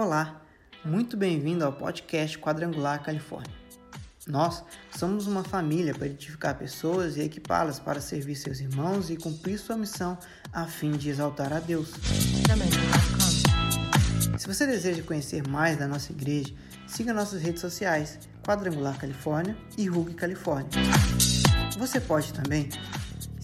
Olá, muito bem-vindo ao podcast Quadrangular Califórnia. Nós somos uma família para edificar pessoas e equipá-las para servir seus irmãos e cumprir sua missão a fim de exaltar a Deus. Se você deseja conhecer mais da nossa igreja, siga nossas redes sociais Quadrangular Califórnia e RUG Califórnia. Você pode também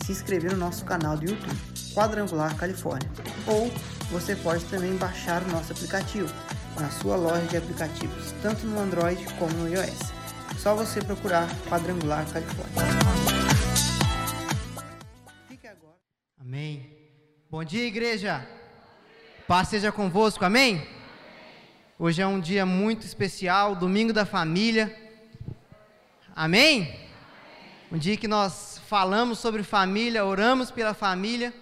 se inscrever no nosso canal do YouTube Quadrangular Califórnia ou você pode também baixar o nosso aplicativo na sua loja de aplicativos, tanto no Android como no iOS. Só você procurar Quadrangular Califórnia. Amém. Bom dia, igreja. Paz seja convosco, amém? Hoje é um dia muito especial, domingo da família. Amém? Um dia que nós falamos sobre família, oramos pela família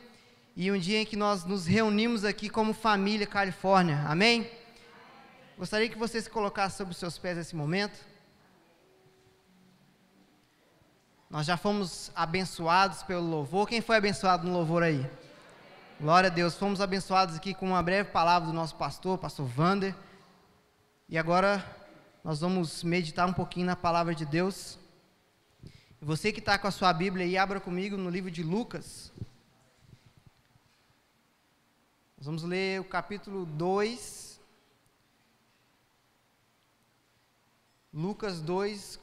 e um dia em que nós nos reunimos aqui como família Califórnia. Amém? Gostaria que você se colocasse sobre os seus pés nesse momento. Nós já fomos abençoados pelo louvor. Quem foi abençoado no louvor aí? Glória a Deus. Fomos abençoados aqui com uma breve palavra do nosso pastor, pastor Vander. E agora nós vamos meditar um pouquinho na palavra de Deus. Você que está com a sua Bíblia aí, abra comigo no livro de Lucas. Nós vamos ler o capítulo 2. Lucas 2,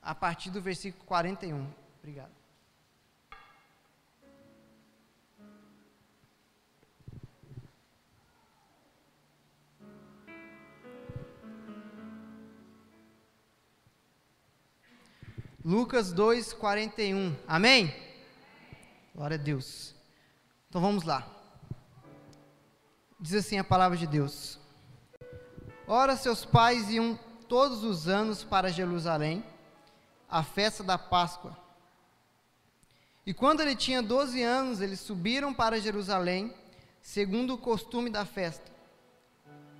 a partir do versículo 41. Obrigado. Lucas 2, 41. Amém? Glória a Deus. Então vamos lá. Diz assim a palavra de Deus: Ora, seus pais iam todos os anos para Jerusalém, à festa da Páscoa. E quando ele tinha 12 anos, eles subiram para Jerusalém, segundo o costume da festa.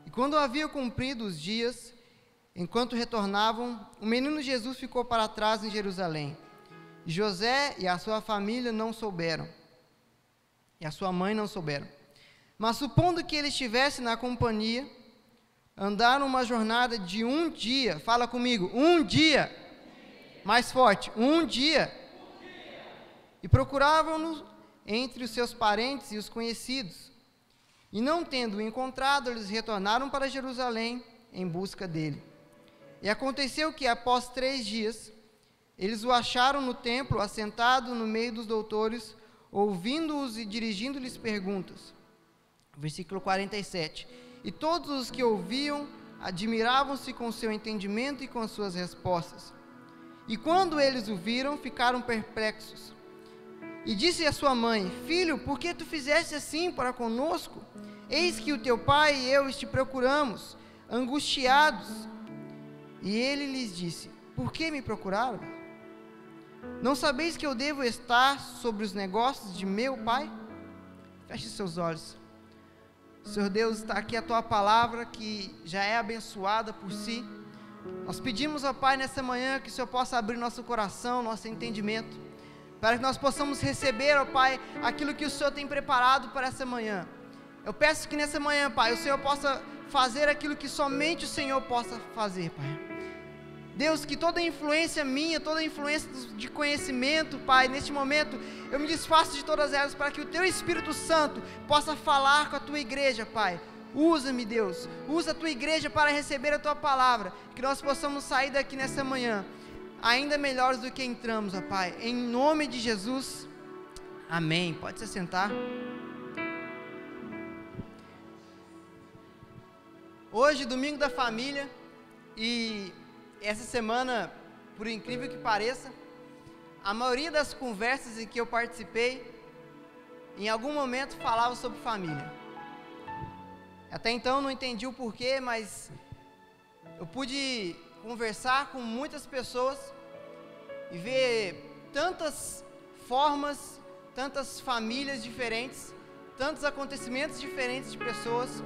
E quando havia cumprido os dias, enquanto retornavam, o menino Jesus ficou para trás em Jerusalém. E José e a sua família não souberam, e a sua mãe não souberam. Mas supondo que ele estivesse na companhia, andaram uma jornada de um dia, fala comigo, um dia, mais forte, um dia, e procuravam-no entre os seus parentes e os conhecidos. E não tendo-o encontrado, eles retornaram para Jerusalém em busca dele. E aconteceu que, após três dias, eles o acharam no templo, assentado no meio dos doutores, ouvindo-os e dirigindo-lhes perguntas versículo 47. E todos os que ouviam admiravam-se com seu entendimento e com as suas respostas. E quando eles o viram, ficaram perplexos. E disse a sua mãe: Filho, por que tu fizeste assim para conosco? Eis que o teu pai e eu te procuramos, angustiados. E ele lhes disse: Por que me procuraram? Não sabeis que eu devo estar sobre os negócios de meu pai? Feche seus olhos. Senhor Deus, está aqui a tua palavra que já é abençoada por si. Nós pedimos ao Pai nessa manhã que o Senhor possa abrir nosso coração, nosso entendimento, para que nós possamos receber, ó Pai, aquilo que o Senhor tem preparado para essa manhã. Eu peço que nessa manhã, Pai, o Senhor possa fazer aquilo que somente o Senhor possa fazer, Pai. Deus, que toda influência minha, toda influência de conhecimento, Pai, neste momento, eu me desfaço de todas elas para que o Teu Espírito Santo possa falar com a Tua igreja, Pai. Usa-me, Deus. Usa a Tua igreja para receber a Tua palavra. Que nós possamos sair daqui nessa manhã ainda melhores do que entramos, ó Pai. Em nome de Jesus. Amém. Pode se sentar. Hoje, domingo da família, e essa semana, por incrível que pareça, a maioria das conversas em que eu participei, em algum momento falava sobre família. Até então não entendi o porquê, mas eu pude conversar com muitas pessoas e ver tantas formas, tantas famílias diferentes, tantos acontecimentos diferentes de pessoas,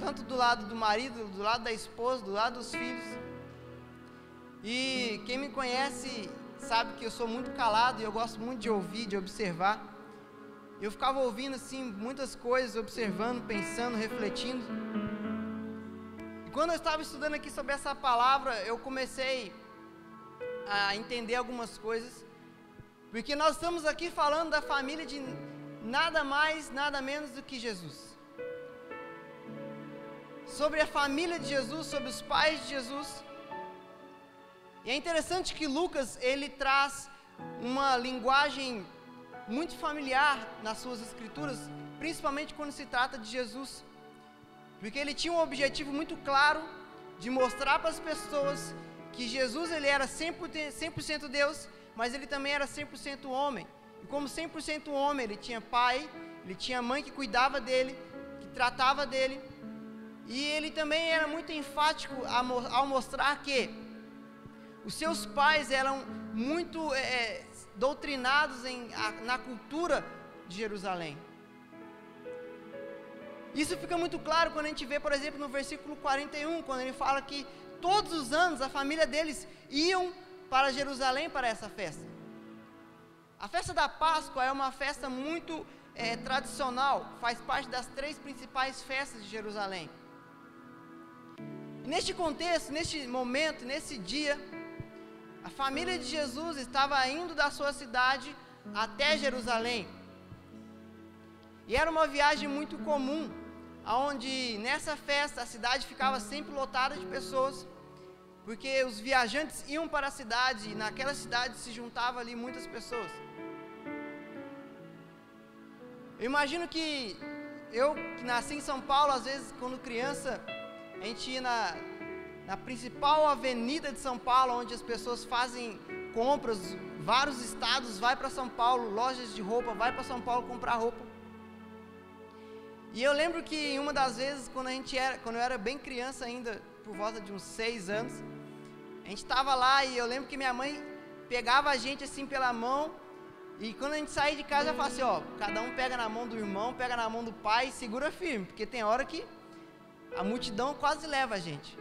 tanto do lado do marido, do lado da esposa, do lado dos filhos. E quem me conhece sabe que eu sou muito calado e eu gosto muito de ouvir, de observar. Eu ficava ouvindo assim muitas coisas, observando, pensando, refletindo. quando eu estava estudando aqui sobre essa palavra, eu comecei a entender algumas coisas, porque nós estamos aqui falando da família de nada mais, nada menos do que Jesus. Sobre a família de Jesus, sobre os pais de Jesus. E é interessante que Lucas ele traz uma linguagem muito familiar nas suas escrituras, principalmente quando se trata de Jesus. Porque ele tinha um objetivo muito claro de mostrar para as pessoas que Jesus ele era 100%, 100 Deus, mas ele também era 100% homem. E como 100% homem, ele tinha pai, ele tinha mãe que cuidava dele, que tratava dele. E ele também era muito enfático ao mostrar que os seus pais eram muito é, é, doutrinados em, a, na cultura de Jerusalém. Isso fica muito claro quando a gente vê, por exemplo, no versículo 41, quando ele fala que todos os anos a família deles iam para Jerusalém para essa festa. A festa da Páscoa é uma festa muito é, tradicional, faz parte das três principais festas de Jerusalém. Neste contexto, neste momento, nesse dia, a família de Jesus estava indo da sua cidade até Jerusalém. E era uma viagem muito comum, onde nessa festa a cidade ficava sempre lotada de pessoas, porque os viajantes iam para a cidade e naquela cidade se juntavam ali muitas pessoas. Eu imagino que eu que nasci em São Paulo, às vezes quando criança, a gente ia na, na principal avenida de São Paulo, onde as pessoas fazem compras, vários estados vai para São Paulo, lojas de roupa, vai para São Paulo comprar roupa. E eu lembro que uma das vezes, quando a gente era, quando eu era bem criança ainda, por volta de uns seis anos, a gente estava lá e eu lembro que minha mãe pegava a gente assim pela mão e quando a gente saía de casa, eu falava assim, ó, cada um pega na mão do irmão, pega na mão do pai e segura firme, porque tem hora que a multidão quase leva a gente.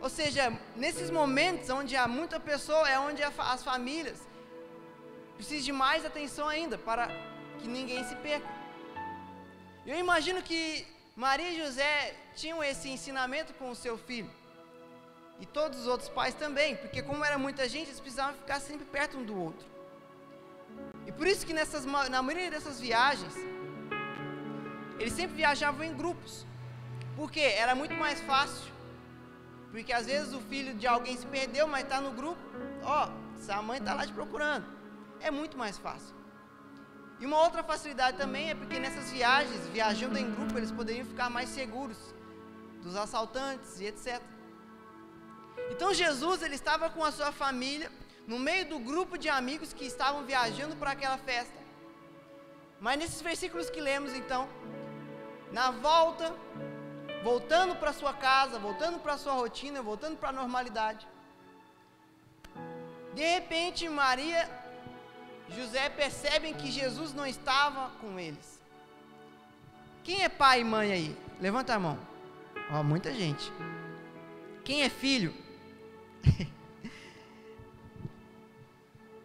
Ou seja, nesses momentos onde há muita pessoa, é onde as famílias precisam de mais atenção ainda para que ninguém se perca. Eu imagino que Maria e José tinham esse ensinamento com o seu filho. E todos os outros pais também, porque como era muita gente, eles precisavam ficar sempre perto um do outro. E por isso que nessas, na maioria dessas viagens, eles sempre viajavam em grupos. Porque era muito mais fácil porque às vezes o filho de alguém se perdeu, mas está no grupo. Ó, sua mãe está lá te procurando. É muito mais fácil. E uma outra facilidade também é porque nessas viagens, viajando em grupo, eles poderiam ficar mais seguros dos assaltantes e etc. Então Jesus, ele estava com a sua família no meio do grupo de amigos que estavam viajando para aquela festa. Mas nesses versículos que lemos então, na volta voltando para sua casa, voltando para sua rotina, voltando para a normalidade. De repente, Maria, José percebem que Jesus não estava com eles. Quem é pai e mãe aí? Levanta a mão. Ó, muita gente. Quem é filho?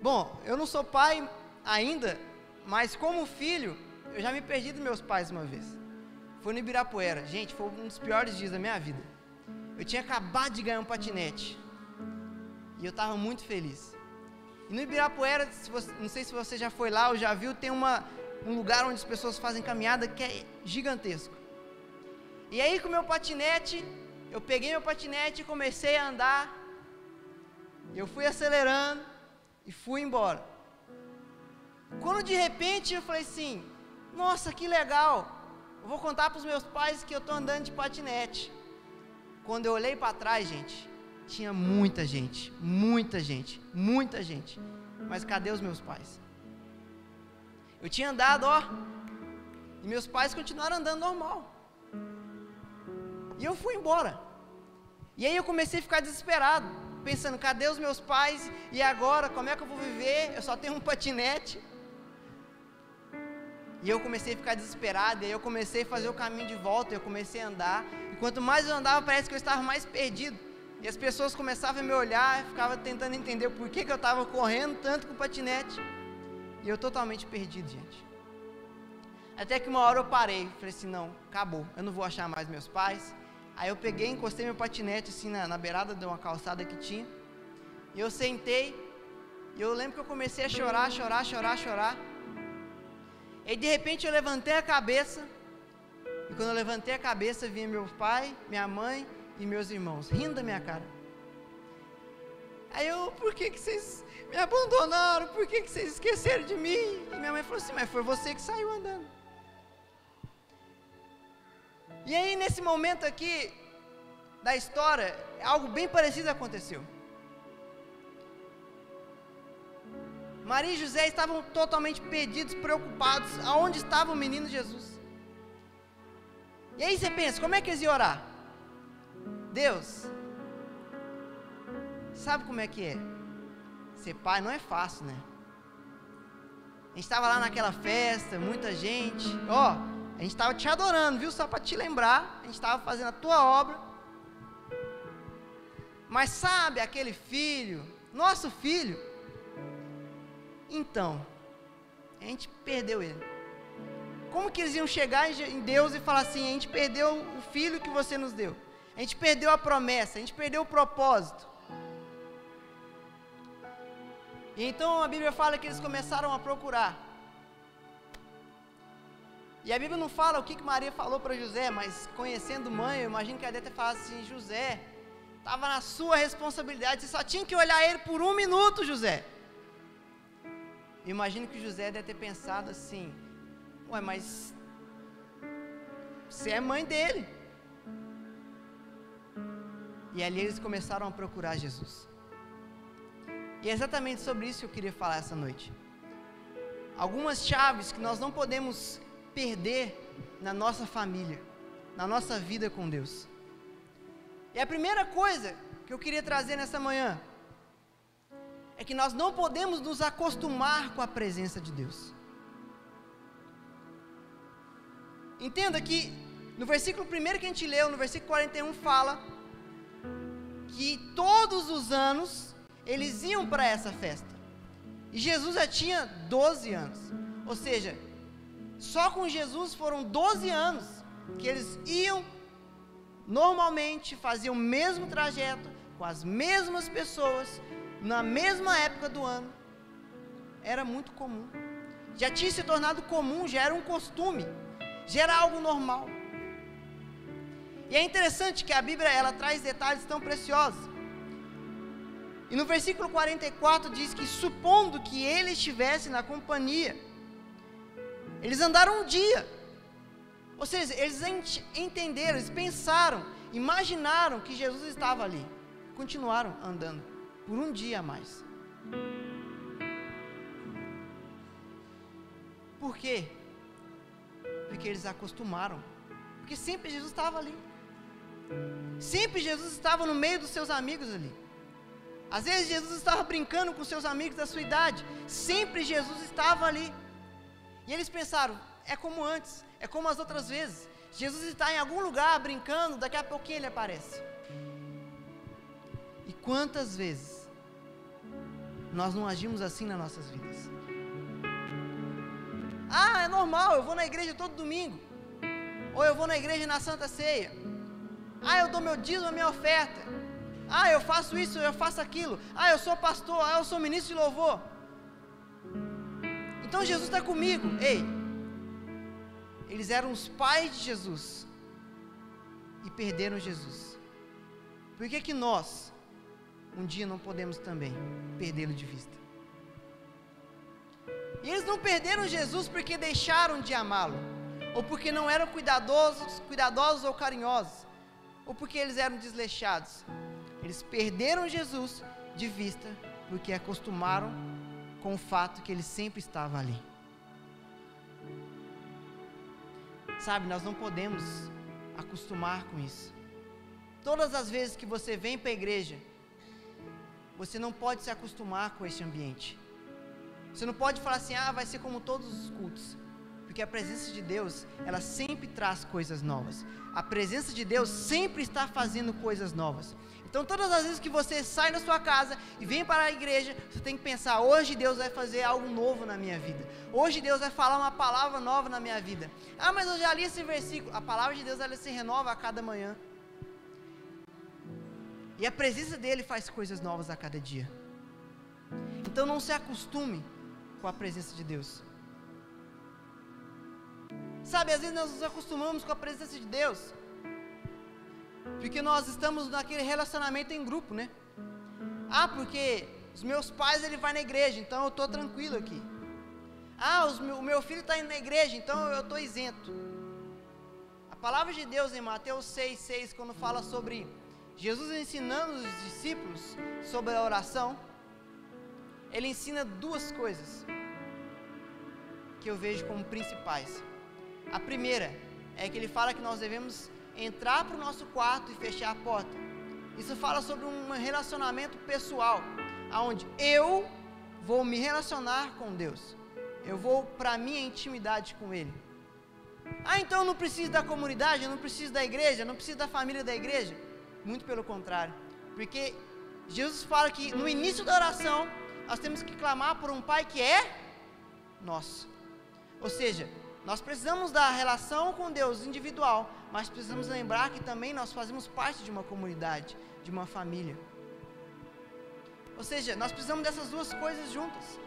Bom, eu não sou pai ainda, mas como filho, eu já me perdi dos meus pais uma vez. Foi no Ibirapuera. Gente, foi um dos piores dias da minha vida. Eu tinha acabado de ganhar um patinete. E eu estava muito feliz. E no Ibirapuera, se você, não sei se você já foi lá ou já viu, tem uma, um lugar onde as pessoas fazem caminhada que é gigantesco. E aí com meu patinete, eu peguei meu patinete e comecei a andar. Eu fui acelerando e fui embora. Quando de repente eu falei assim: Nossa, que legal! Eu vou contar para os meus pais que eu estou andando de patinete. Quando eu olhei para trás, gente, tinha muita gente, muita gente, muita gente. Mas cadê os meus pais? Eu tinha andado, ó, e meus pais continuaram andando normal. E eu fui embora. E aí eu comecei a ficar desesperado, pensando, cadê os meus pais? E agora, como é que eu vou viver? Eu só tenho um patinete. E eu comecei a ficar desesperado, e aí eu comecei a fazer o caminho de volta, eu comecei a andar. E quanto mais eu andava, parece que eu estava mais perdido. E as pessoas começavam a me olhar, eu ficava tentando entender por que, que eu estava correndo tanto com o patinete. E eu totalmente perdido, gente. Até que uma hora eu parei, falei assim, não, acabou, eu não vou achar mais meus pais, Aí eu peguei, encostei meu patinete assim na, na beirada de uma calçada que tinha. E eu sentei. E eu lembro que eu comecei a chorar, chorar, chorar, chorar. E de repente eu levantei a cabeça. E quando eu levantei a cabeça, vinha meu pai, minha mãe e meus irmãos, rindo da minha cara. Aí eu, por que, que vocês me abandonaram? Por que, que vocês esqueceram de mim? E minha mãe falou assim, mas foi você que saiu andando. E aí, nesse momento aqui da história, algo bem parecido aconteceu. Maria e José estavam totalmente perdidos, preocupados, aonde estava o menino Jesus. E aí você pensa, como é que eles iam orar? Deus, sabe como é que é? Ser pai não é fácil, né? A gente estava lá naquela festa, muita gente. Ó, oh, a gente estava te adorando, viu? Só para te lembrar, a gente estava fazendo a tua obra. Mas sabe aquele filho, nosso filho? Então, a gente perdeu ele. Como que eles iam chegar em Deus e falar assim: a gente perdeu o filho que você nos deu? A gente perdeu a promessa, a gente perdeu o propósito. E então a Bíblia fala que eles começaram a procurar. E a Bíblia não fala o que, que Maria falou para José, mas conhecendo mãe, eu imagino que ela deve ter falado assim: José, estava na sua responsabilidade, você só tinha que olhar ele por um minuto, José. Imagino que José deve ter pensado assim: Ué, mas você é mãe dele. E ali eles começaram a procurar Jesus. E é exatamente sobre isso que eu queria falar essa noite. Algumas chaves que nós não podemos perder na nossa família, na nossa vida com Deus. E a primeira coisa que eu queria trazer nessa manhã é que nós não podemos nos acostumar com a presença de Deus. Entenda que no versículo primeiro que a gente leu, no versículo 41, fala que todos os anos eles iam para essa festa. E Jesus já tinha 12 anos. Ou seja, só com Jesus foram 12 anos que eles iam normalmente, faziam o mesmo trajeto, com as mesmas pessoas, na mesma época do ano. Era muito comum. Já tinha se tornado comum, já era um costume, já era algo normal. E é interessante que a Bíblia ela traz detalhes tão preciosos. E no versículo 44 diz que supondo que ele estivesse na companhia, eles andaram um dia. Ou seja, eles entenderam, eles pensaram, imaginaram que Jesus estava ali. Continuaram andando por um dia a mais. Por quê? Porque eles acostumaram. Porque sempre Jesus estava ali. Sempre Jesus estava no meio dos seus amigos ali. Às vezes Jesus estava brincando com seus amigos da sua idade. Sempre Jesus estava ali. E eles pensaram: é como antes, é como as outras vezes. Jesus está em algum lugar brincando, daqui a pouquinho ele aparece. E quantas vezes nós não agimos assim nas nossas vidas? Ah, é normal, eu vou na igreja todo domingo. Ou eu vou na igreja na Santa Ceia. Ah, eu dou meu dízimo, a minha oferta. Ah, eu faço isso, eu faço aquilo. Ah, eu sou pastor, ah, eu sou ministro de louvor. Então Jesus está comigo. Ei, eles eram os pais de Jesus e perderam Jesus. Por que que nós um dia não podemos também perdê-lo de vista? E eles não perderam Jesus porque deixaram de amá-lo, ou porque não eram cuidadosos, cuidadosos ou carinhosos, ou porque eles eram desleixados. Eles perderam Jesus de vista porque acostumaram com o fato que ele sempre estava ali. Sabe, nós não podemos acostumar com isso. Todas as vezes que você vem para a igreja, você não pode se acostumar com esse ambiente. Você não pode falar assim, ah, vai ser como todos os cultos. Porque a presença de Deus, ela sempre traz coisas novas. A presença de Deus sempre está fazendo coisas novas. Então, todas as vezes que você sai da sua casa e vem para a igreja, você tem que pensar: hoje Deus vai fazer algo novo na minha vida. Hoje Deus vai falar uma palavra nova na minha vida. Ah, mas eu já li esse versículo. A palavra de Deus ela se renova a cada manhã. E a presença dele faz coisas novas a cada dia. Então não se acostume com a presença de Deus. Sabe, às vezes nós nos acostumamos com a presença de Deus. Porque nós estamos naquele relacionamento em grupo, né? Ah, porque os meus pais ele vai na igreja, então eu estou tranquilo aqui. Ah, os, o meu filho está indo na igreja, então eu estou isento. A palavra de Deus em Mateus 6, 6, quando fala sobre Jesus ensinando os discípulos sobre a oração, ele ensina duas coisas que eu vejo como principais. A primeira é que ele fala que nós devemos entrar para o nosso quarto e fechar a porta. Isso fala sobre um relacionamento pessoal, aonde eu vou me relacionar com Deus. Eu vou para a minha intimidade com Ele. Ah, então eu não preciso da comunidade, eu não preciso da igreja, eu não preciso da família da igreja. Muito pelo contrário. Porque Jesus fala que no início da oração, nós temos que clamar por um Pai que é nosso. Ou seja, nós precisamos da relação com Deus individual, mas precisamos lembrar que também nós fazemos parte de uma comunidade, de uma família. Ou seja, nós precisamos dessas duas coisas juntas.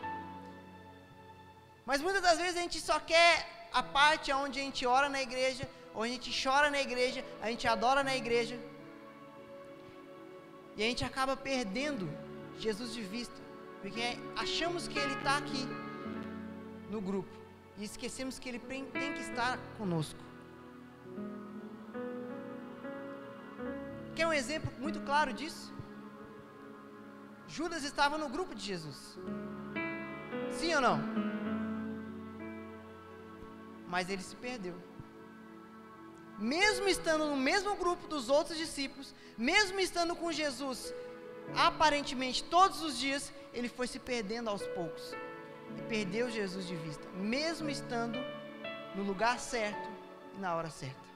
Mas muitas das vezes a gente só quer a parte onde a gente ora na igreja, ou a gente chora na igreja, a gente adora na igreja. E a gente acaba perdendo Jesus de vista, porque achamos que Ele está aqui no grupo e esquecemos que Ele tem que estar conosco. Quer um exemplo muito claro disso? Judas estava no grupo de Jesus. Sim ou não? Mas ele se perdeu. Mesmo estando no mesmo grupo dos outros discípulos, mesmo estando com Jesus, aparentemente todos os dias, ele foi se perdendo aos poucos e perdeu Jesus de vista, mesmo estando no lugar certo e na hora certa.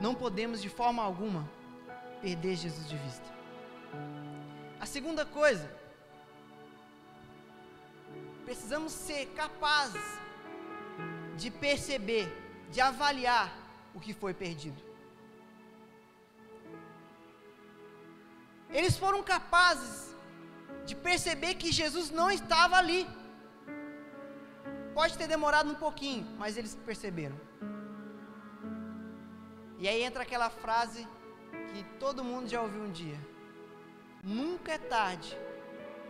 Não podemos de forma alguma perder Jesus de vista. A segunda coisa, precisamos ser capazes de perceber, de avaliar o que foi perdido. Eles foram capazes de perceber que Jesus não estava ali. Pode ter demorado um pouquinho, mas eles perceberam. E aí entra aquela frase que todo mundo já ouviu um dia: Nunca é tarde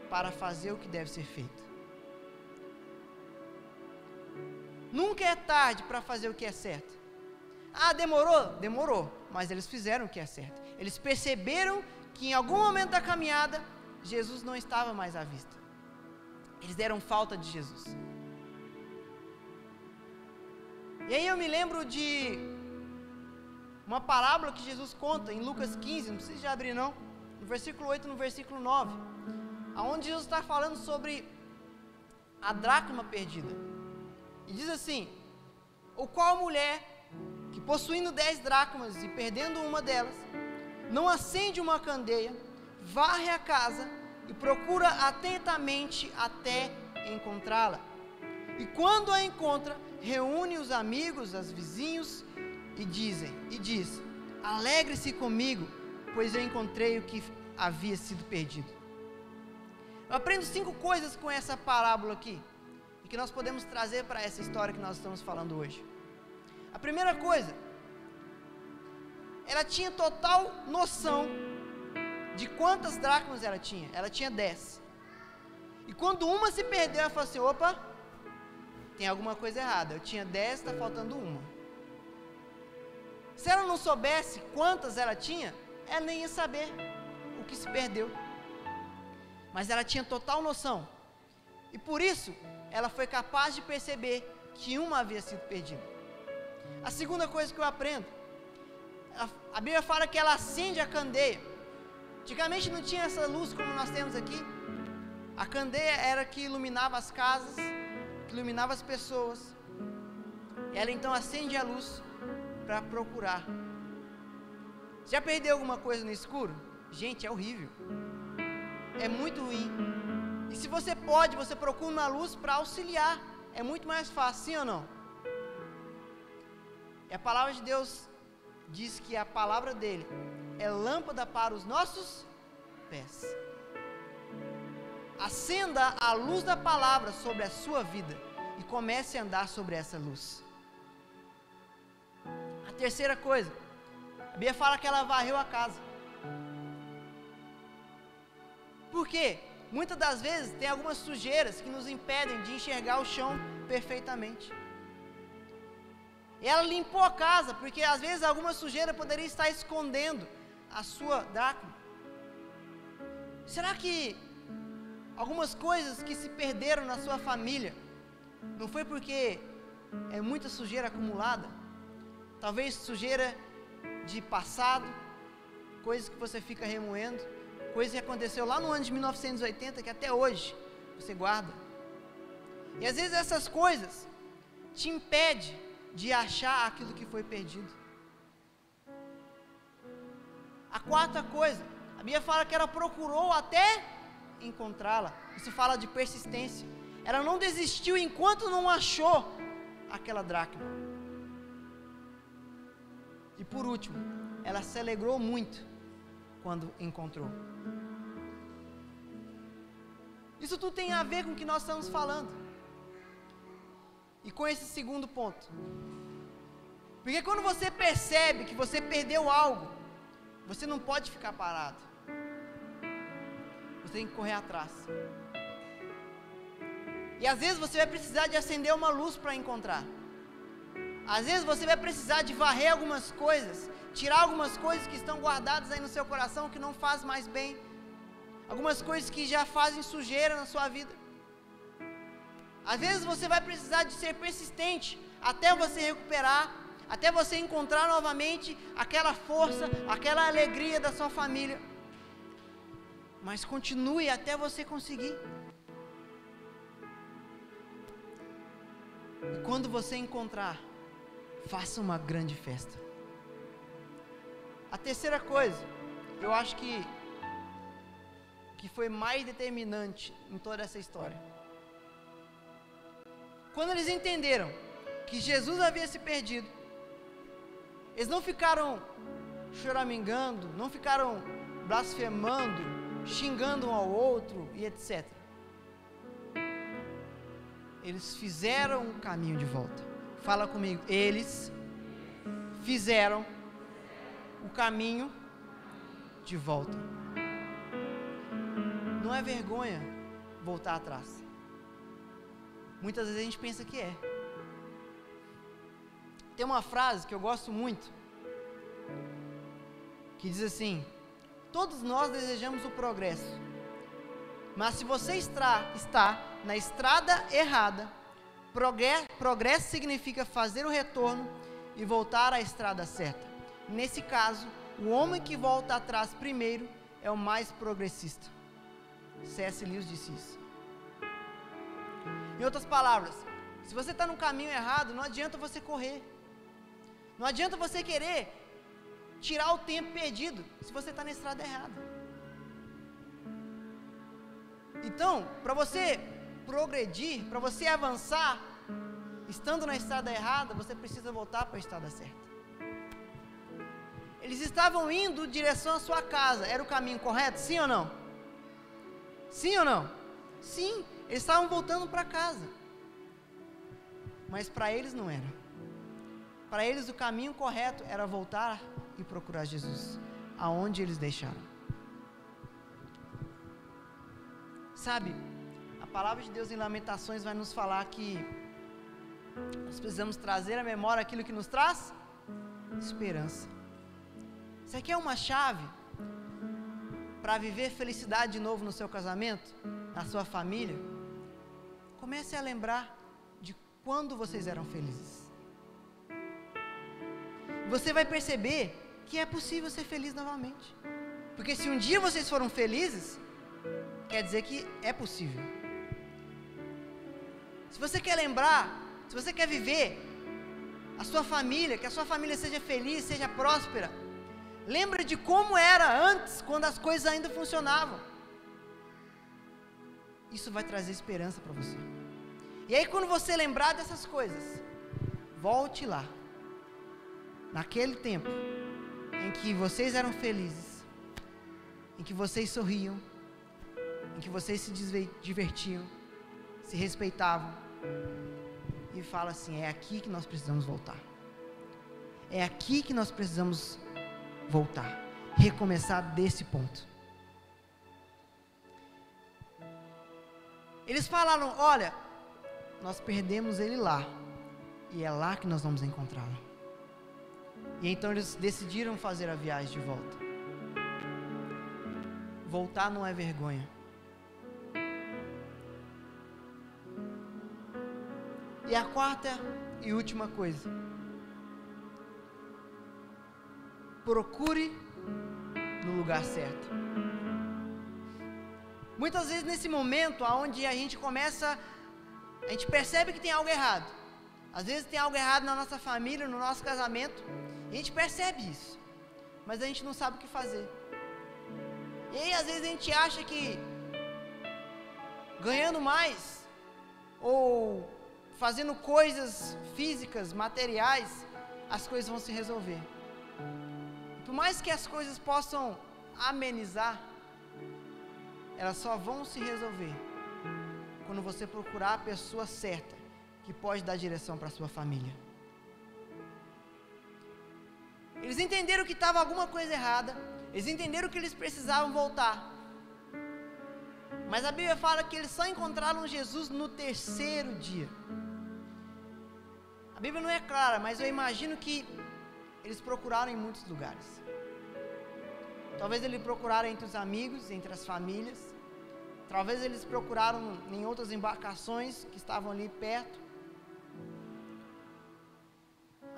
para fazer o que deve ser feito. Nunca é tarde para fazer o que é certo. Ah, demorou? Demorou, mas eles fizeram o que é certo. Eles perceberam que em algum momento da caminhada Jesus não estava mais à vista. Eles deram falta de Jesus. E aí eu me lembro de uma parábola que Jesus conta em Lucas 15, não precisa de abrir não, no versículo 8 no versículo 9, aonde Jesus está falando sobre a dracma perdida. E diz assim: O qual mulher que possuindo dez dracmas e perdendo uma delas, não acende uma candeia, varre a casa e procura atentamente até encontrá-la. E quando a encontra, reúne os amigos, os vizinhos e dizem e diz: Alegre-se comigo, pois eu encontrei o que havia sido perdido. Eu aprendo cinco coisas com essa parábola aqui que nós podemos trazer para essa história que nós estamos falando hoje. A primeira coisa, ela tinha total noção de quantas dracmas ela tinha. Ela tinha dez. E quando uma se perdeu, ela falou assim: opa, tem alguma coisa errada. Eu tinha dez, está faltando uma. Se ela não soubesse quantas ela tinha, ela nem ia saber o que se perdeu. Mas ela tinha total noção. E por isso, ela foi capaz de perceber que uma havia sido perdida. A segunda coisa que eu aprendo, a, Bíblia fala que ela acende a candeia. Antigamente não tinha essa luz como nós temos aqui. A candeia era que iluminava as casas, que iluminava as pessoas. Ela então acende a luz para procurar. Já perdeu alguma coisa no escuro? Gente, é horrível. É muito ruim. E se você pode, você procura uma luz para auxiliar. É muito mais fácil, sim ou não? E a palavra de Deus diz que a palavra dele é lâmpada para os nossos pés. Acenda a luz da palavra sobre a sua vida e comece a andar sobre essa luz. A terceira coisa, a Bíblia fala que ela varreu a casa. Por quê? Muitas das vezes tem algumas sujeiras que nos impedem de enxergar o chão perfeitamente. Ela limpou a casa, porque às vezes alguma sujeira poderia estar escondendo a sua dracma. Será que algumas coisas que se perderam na sua família não foi porque é muita sujeira acumulada? Talvez sujeira de passado, coisas que você fica remoendo, coisas que aconteceu lá no ano de 1980 que até hoje você guarda. E às vezes essas coisas te impedem de achar aquilo que foi perdido. A quarta coisa, a Bíblia fala que ela procurou até encontrá-la. Isso fala de persistência. Ela não desistiu enquanto não achou aquela dracma. E por último, ela se alegrou muito quando encontrou. Isso tudo tem a ver com o que nós estamos falando. E com esse segundo ponto. Porque quando você percebe que você perdeu algo, você não pode ficar parado. Você tem que correr atrás. E às vezes você vai precisar de acender uma luz para encontrar. Às vezes você vai precisar de varrer algumas coisas, tirar algumas coisas que estão guardadas aí no seu coração que não faz mais bem. Algumas coisas que já fazem sujeira na sua vida. Às vezes você vai precisar de ser persistente até você recuperar, até você encontrar novamente aquela força, aquela alegria da sua família. Mas continue até você conseguir. E quando você encontrar, faça uma grande festa. A terceira coisa, eu acho que que foi mais determinante em toda essa história quando eles entenderam que Jesus havia se perdido, eles não ficaram choramingando, não ficaram blasfemando, xingando um ao outro e etc. Eles fizeram o caminho de volta. Fala comigo, eles fizeram o caminho de volta. Não é vergonha voltar atrás. Muitas vezes a gente pensa que é. Tem uma frase que eu gosto muito, que diz assim: Todos nós desejamos o progresso, mas se você está, está na estrada errada, progresso, progresso significa fazer o retorno e voltar à estrada certa. Nesse caso, o homem que volta atrás primeiro é o mais progressista. C.S. Lewis disse isso. Em outras palavras, se você está no caminho errado, não adianta você correr. Não adianta você querer tirar o tempo perdido se você está na estrada errada. Então, para você progredir, para você avançar, estando na estrada errada, você precisa voltar para a estrada certa. Eles estavam indo em direção à sua casa, era o caminho correto? Sim ou não? Sim ou não? Sim, eles estavam voltando para casa. Mas para eles não era. Para eles o caminho correto era voltar e procurar Jesus, aonde eles deixaram. Sabe, a palavra de Deus em Lamentações vai nos falar que nós precisamos trazer à memória aquilo que nos traz esperança. Aqui é uma chave para viver felicidade de novo no seu casamento, na sua família. Comece a lembrar de quando vocês eram felizes. Você vai perceber que é possível ser feliz novamente. Porque se um dia vocês foram felizes, quer dizer que é possível. Se você quer lembrar, se você quer viver a sua família, que a sua família seja feliz, seja próspera, lembre de como era antes, quando as coisas ainda funcionavam isso vai trazer esperança para você. E aí, quando você lembrar dessas coisas, volte lá, naquele tempo, em que vocês eram felizes, em que vocês sorriam, em que vocês se divertiam, se respeitavam, e fala assim: é aqui que nós precisamos voltar. É aqui que nós precisamos voltar, recomeçar desse ponto. Eles falaram: olha, nós perdemos ele lá, e é lá que nós vamos encontrá-lo. E então eles decidiram fazer a viagem de volta. Voltar não é vergonha. E a quarta e última coisa. Procure no lugar certo. Muitas vezes nesse momento onde a gente começa, a gente percebe que tem algo errado. Às vezes tem algo errado na nossa família, no nosso casamento, e a gente percebe isso. Mas a gente não sabe o que fazer. E aí às vezes a gente acha que ganhando mais ou fazendo coisas físicas, materiais, as coisas vão se resolver. Por mais que as coisas possam amenizar, elas só vão se resolver quando você procurar a pessoa certa que pode dar direção para sua família. Eles entenderam que estava alguma coisa errada, eles entenderam que eles precisavam voltar. Mas a Bíblia fala que eles só encontraram Jesus no terceiro dia. A Bíblia não é clara, mas eu imagino que eles procuraram em muitos lugares. Talvez eles procuraram entre os amigos, entre as famílias. Talvez eles procuraram em outras embarcações que estavam ali perto.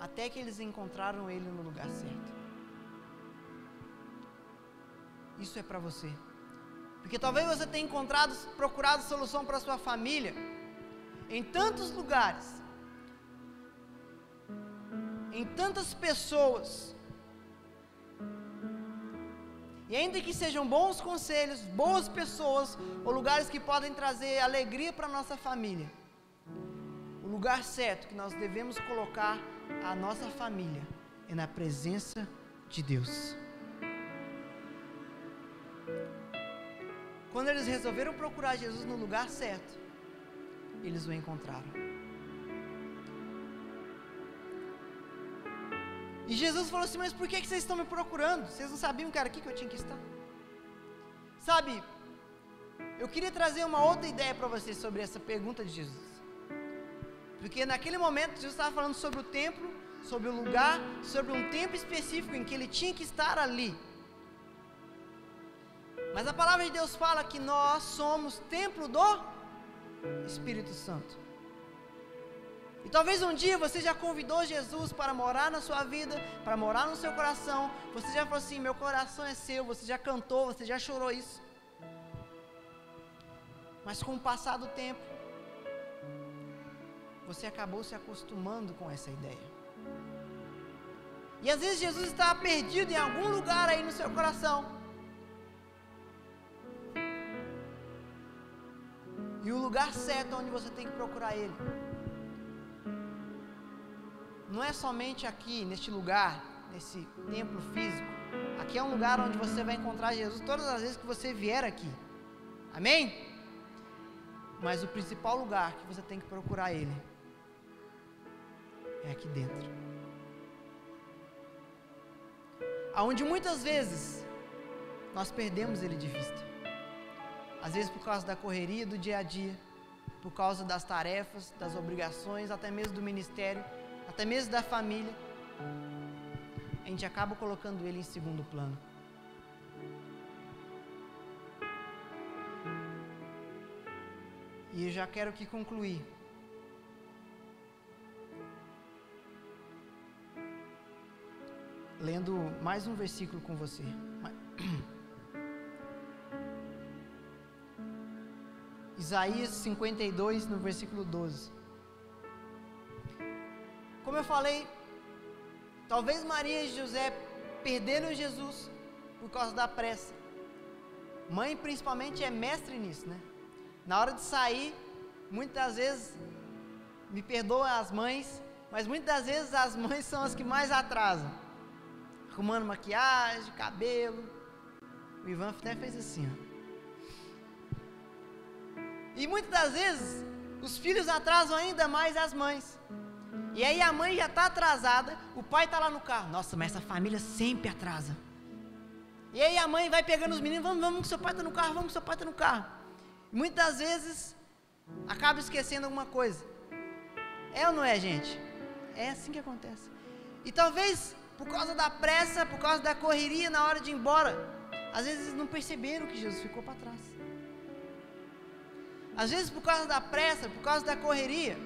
Até que eles encontraram ele no lugar certo. Isso é para você. Porque talvez você tenha encontrado, procurado solução para sua família em tantos lugares, em tantas pessoas. E ainda que sejam bons conselhos, boas pessoas, ou lugares que podem trazer alegria para nossa família, o lugar certo que nós devemos colocar a nossa família é na presença de Deus. Quando eles resolveram procurar Jesus no lugar certo, eles o encontraram. E Jesus falou assim: Mas por que, vocês estão me procurando? Vocês não sabiam que era aqui que eu tinha que estar? Sabe, eu queria trazer uma outra ideia para vocês sobre essa pergunta de Jesus. Porque naquele momento Jesus estava falando sobre o templo, sobre o lugar, sobre um tempo específico em que ele tinha que estar ali. Mas a palavra de Deus fala que nós somos templo do Espírito Santo. E talvez um dia você já convidou Jesus para morar na sua vida, para morar no seu coração. Você já falou assim: meu coração é seu. Você já cantou, você já chorou isso. Mas com o passar do tempo, você acabou se acostumando com essa ideia. E às vezes Jesus está perdido em algum lugar aí no seu coração. E o lugar certo onde você tem que procurar Ele não é somente aqui, neste lugar, nesse templo físico. Aqui é um lugar onde você vai encontrar Jesus todas as vezes que você vier aqui. Amém? Mas o principal lugar que você tem que procurar Ele é aqui dentro. Aonde muitas vezes nós perdemos Ele de vista. Às vezes por causa da correria do dia a dia, por causa das tarefas, das obrigações, até mesmo do ministério até mesmo da família, a gente acaba colocando ele em segundo plano. E eu já quero que concluir. Lendo mais um versículo com você. Isaías 52, no versículo 12. Eu falei, talvez Maria e José perderam Jesus por causa da pressa. Mãe, principalmente, é mestre nisso, né? Na hora de sair, muitas vezes, me perdoa as mães, mas muitas vezes as mães são as que mais atrasam. arrumando maquiagem, cabelo. O Ivan até fez assim. Ó. E muitas das vezes, os filhos atrasam ainda mais as mães. E aí a mãe já está atrasada, o pai está lá no carro. Nossa, mas essa família sempre atrasa. E aí a mãe vai pegando os meninos, vamos, vamos, que seu pai está no carro, vamos, que seu pai está no carro. Muitas vezes acaba esquecendo alguma coisa. É ou não é, gente? É assim que acontece. E talvez por causa da pressa, por causa da correria na hora de ir embora, às vezes não perceberam que Jesus ficou para trás. Às vezes por causa da pressa, por causa da correria,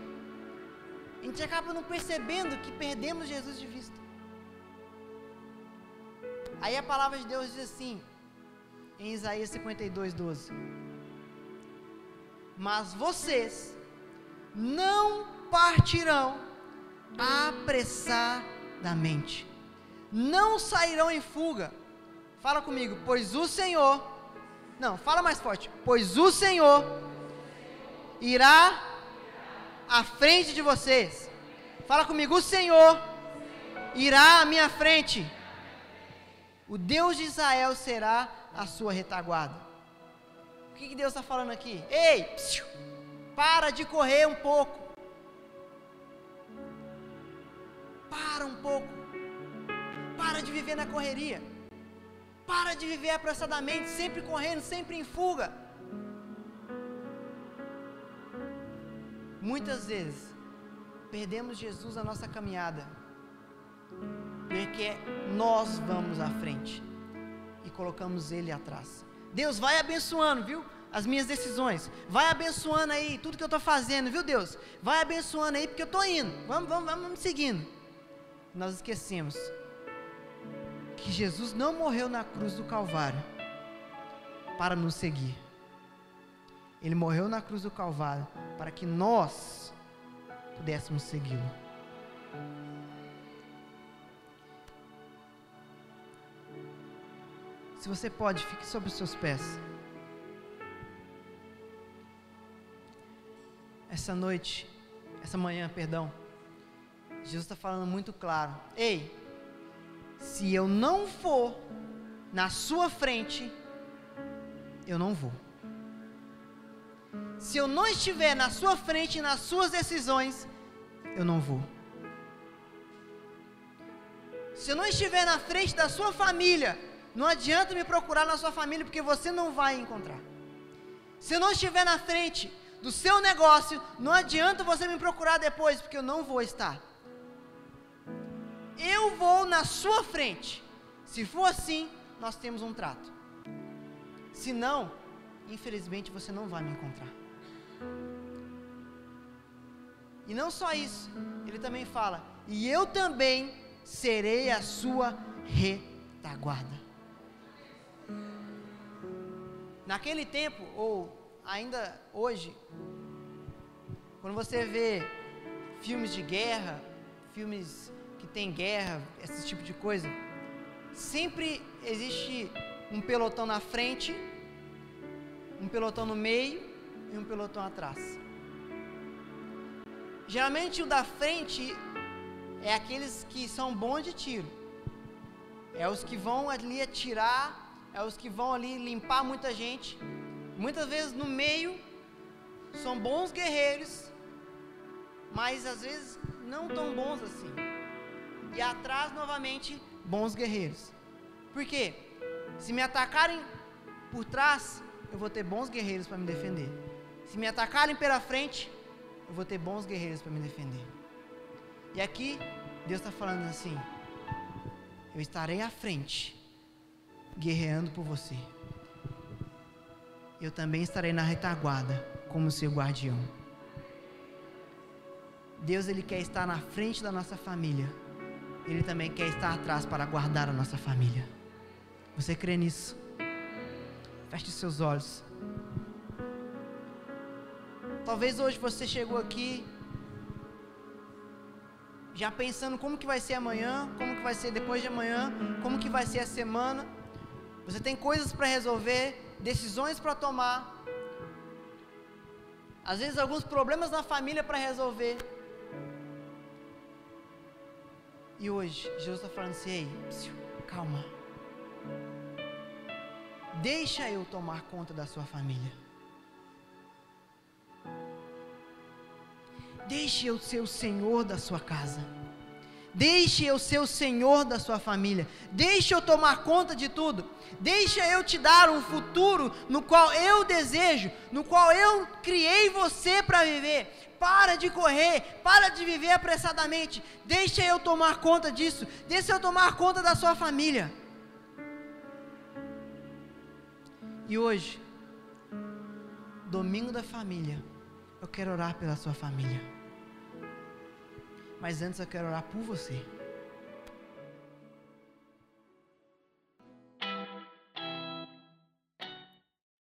a gente acaba não percebendo que perdemos Jesus de vista. Aí a palavra de Deus diz assim, em Isaías 52, 12: Mas vocês não partirão apressadamente, não sairão em fuga. Fala comigo, pois o Senhor, não, fala mais forte, pois o Senhor irá à frente de vocês. Fala comigo, o Senhor irá à minha frente. O Deus de Israel será a sua retaguarda. O que, que Deus está falando aqui? Ei, psiu, para de correr um pouco. Para um pouco. Para de viver na correria. Para de viver apressadamente, sempre correndo, sempre em fuga. Muitas vezes perdemos Jesus na nossa caminhada, porque nós vamos à frente e colocamos Ele atrás. Deus vai abençoando, viu? As minhas decisões, vai abençoando aí tudo que eu estou fazendo, viu Deus? Vai abençoando aí porque eu estou indo. Vamos, vamos, vamos seguindo. Nós esquecemos que Jesus não morreu na cruz do Calvário para nos seguir. Ele morreu na cruz do Calvário para que nós pudéssemos segui-lo. Se você pode, fique sobre os seus pés. Essa noite, essa manhã, perdão, Jesus está falando muito claro. Ei, se eu não for na sua frente, eu não vou. Se eu não estiver na sua frente, nas suas decisões, eu não vou. Se eu não estiver na frente da sua família, não adianta me procurar na sua família, porque você não vai encontrar. Se eu não estiver na frente do seu negócio, não adianta você me procurar depois, porque eu não vou estar. Eu vou na sua frente. Se for assim, nós temos um trato. Se não, infelizmente você não vai me encontrar. E não só isso, ele também fala: e eu também serei a sua retaguarda. Naquele tempo, ou ainda hoje, quando você vê filmes de guerra, filmes que tem guerra, esse tipo de coisa, sempre existe um pelotão na frente, um pelotão no meio e um pelotão atrás. Geralmente o da frente é aqueles que são bons de tiro. É os que vão ali atirar, é os que vão ali limpar muita gente. Muitas vezes no meio são bons guerreiros, mas às vezes não tão bons assim. E atrás novamente bons guerreiros. Por quê? Se me atacarem por trás, eu vou ter bons guerreiros para me defender. Se me atacarem pela frente, eu vou ter bons guerreiros para me defender. E aqui, Deus está falando assim: eu estarei à frente, guerreando por você. Eu também estarei na retaguarda, como seu guardião. Deus ele quer estar na frente da nossa família. Ele também quer estar atrás para guardar a nossa família. Você crê nisso? Feche seus olhos. Talvez hoje você chegou aqui já pensando como que vai ser amanhã, como que vai ser depois de amanhã, como que vai ser a semana. Você tem coisas para resolver, decisões para tomar. Às vezes alguns problemas na família para resolver. E hoje, Jesus está falando assim, ei, calma. Deixa eu tomar conta da sua família. Deixe eu ser o Senhor da sua casa. Deixe eu ser o Senhor da sua família. Deixe eu tomar conta de tudo. Deixa eu te dar um futuro no qual eu desejo, no qual eu criei você para viver. Para de correr, para de viver apressadamente. Deixa eu tomar conta disso. Deixa eu tomar conta da sua família. E hoje, domingo da família, eu quero orar pela sua família. Mas antes eu quero orar por você.